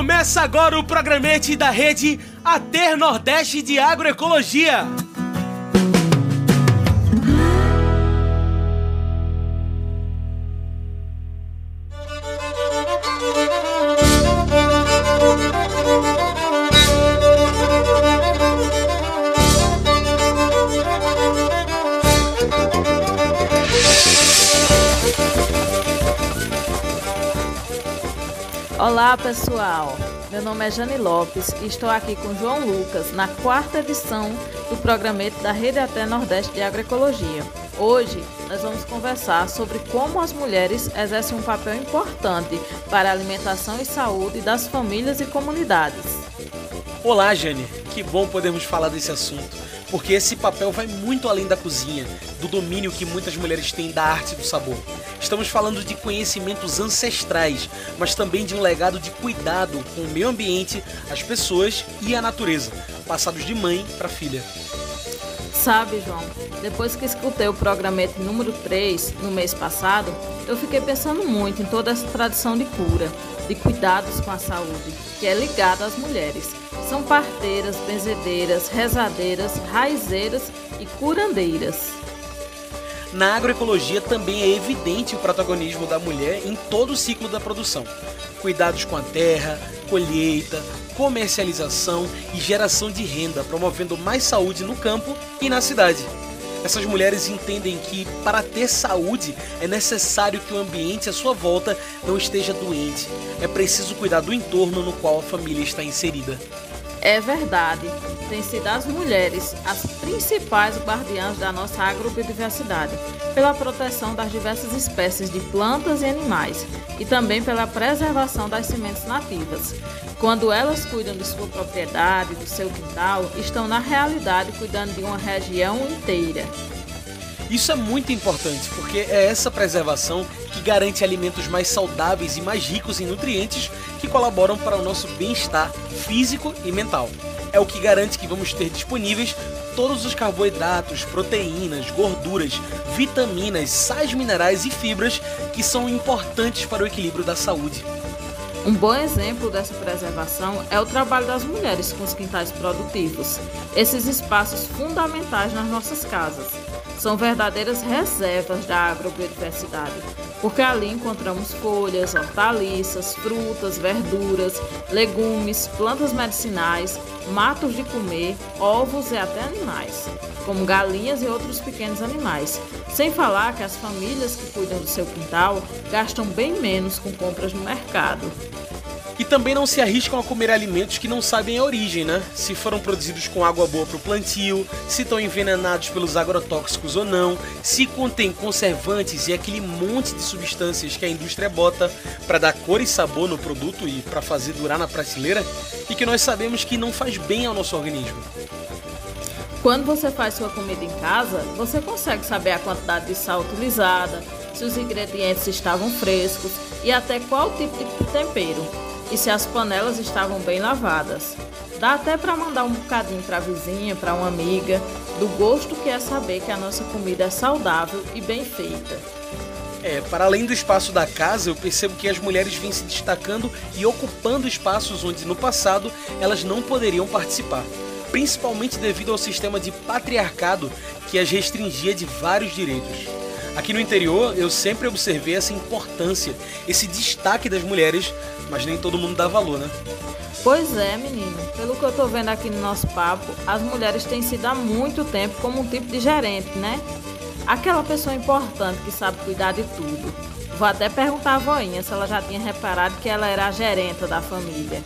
Começa agora o programete da rede Ater Nordeste de Agroecologia. Olá pessoal, meu nome é Jane Lopes e estou aqui com João Lucas na quarta edição do programete da Rede Até Nordeste de Agroecologia. Hoje nós vamos conversar sobre como as mulheres exercem um papel importante para a alimentação e saúde das famílias e comunidades. Olá, Jane, que bom podermos falar desse assunto porque esse papel vai muito além da cozinha, do domínio que muitas mulheres têm da arte do sabor. Estamos falando de conhecimentos ancestrais, mas também de um legado de cuidado com o meio ambiente, as pessoas e a natureza, passados de mãe para filha. Sabe, João, depois que escutei o programete número 3 no mês passado, eu fiquei pensando muito em toda essa tradição de cura, de cuidados com a saúde, que é ligada às mulheres. São parteiras, benzedeiras, rezadeiras, raizeiras e curandeiras. Na agroecologia também é evidente o protagonismo da mulher em todo o ciclo da produção. Cuidados com a terra, colheita, comercialização e geração de renda, promovendo mais saúde no campo e na cidade. Essas mulheres entendem que, para ter saúde, é necessário que o ambiente à sua volta não esteja doente. É preciso cuidar do entorno no qual a família está inserida. É verdade, têm sido as mulheres as principais guardiãs da nossa agrobiodiversidade, pela proteção das diversas espécies de plantas e animais e também pela preservação das sementes nativas. Quando elas cuidam de sua propriedade, do seu quintal, estão na realidade cuidando de uma região inteira. Isso é muito importante, porque é essa preservação que garante alimentos mais saudáveis e mais ricos em nutrientes que colaboram para o nosso bem-estar físico e mental. É o que garante que vamos ter disponíveis todos os carboidratos, proteínas, gorduras, vitaminas, sais minerais e fibras que são importantes para o equilíbrio da saúde. Um bom exemplo dessa preservação é o trabalho das mulheres com os quintais produtivos, esses espaços fundamentais nas nossas casas. São verdadeiras reservas da agrobiodiversidade, porque ali encontramos folhas, hortaliças, frutas, verduras, legumes, plantas medicinais, matos de comer, ovos e até animais, como galinhas e outros pequenos animais. Sem falar que as famílias que cuidam do seu quintal gastam bem menos com compras no mercado. E também não se arriscam a comer alimentos que não sabem a origem, né? Se foram produzidos com água boa para o plantio, se estão envenenados pelos agrotóxicos ou não, se contém conservantes e aquele monte de substâncias que a indústria bota para dar cor e sabor no produto e para fazer durar na prateleira e que nós sabemos que não faz bem ao nosso organismo. Quando você faz sua comida em casa, você consegue saber a quantidade de sal utilizada, se os ingredientes estavam frescos e até qual tipo de tempero e se as panelas estavam bem lavadas. Dá até para mandar um bocadinho para a vizinha, para uma amiga, do gosto que é saber que a nossa comida é saudável e bem feita. É, para além do espaço da casa, eu percebo que as mulheres vêm se destacando e ocupando espaços onde no passado elas não poderiam participar, principalmente devido ao sistema de patriarcado que as restringia de vários direitos. Aqui no interior, eu sempre observei essa importância, esse destaque das mulheres, mas nem todo mundo dá valor, né? Pois é, menino. Pelo que eu tô vendo aqui no nosso papo, as mulheres têm sido há muito tempo como um tipo de gerente, né? Aquela pessoa importante que sabe cuidar de tudo. Vou até perguntar à voinha se ela já tinha reparado que ela era a gerenta da família.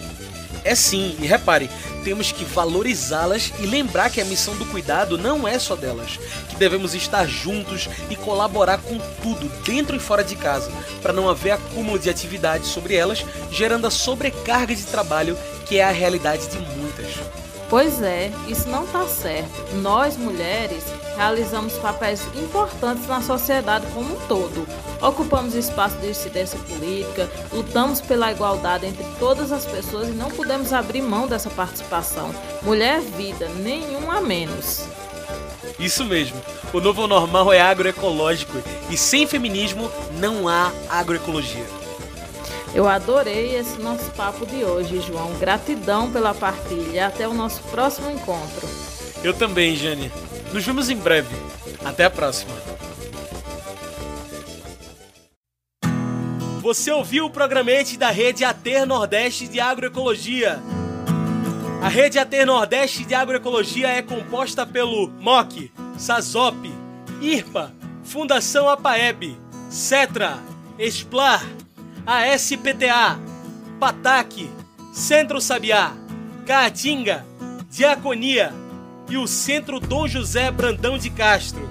É sim, e repare, temos que valorizá-las e lembrar que a missão do cuidado não é só delas, que devemos estar juntos e colaborar com tudo, dentro e fora de casa, para não haver acúmulo de atividades sobre elas, gerando a sobrecarga de trabalho que é a realidade de muitas. Pois é, isso não está certo. Nós, mulheres, realizamos papéis importantes na sociedade como um todo. Ocupamos espaço de incidência política, lutamos pela igualdade entre todas as pessoas e não podemos abrir mão dessa participação. Mulher vida, nenhum a menos. Isso mesmo. O novo normal é agroecológico e sem feminismo não há agroecologia. Eu adorei esse nosso papo de hoje, João. Gratidão pela partilha. Até o nosso próximo encontro. Eu também, Jane. Nos vemos em breve. Até a próxima. Você ouviu o programete da Rede Ater Nordeste de Agroecologia. A Rede Ater Nordeste de Agroecologia é composta pelo MOC, SASOP, IRPA, Fundação APAEB, CETRA, ESPLAR, ASPTA, PATAC, Centro Sabiá, Caatinga, Diaconia e o Centro Dom José Brandão de Castro.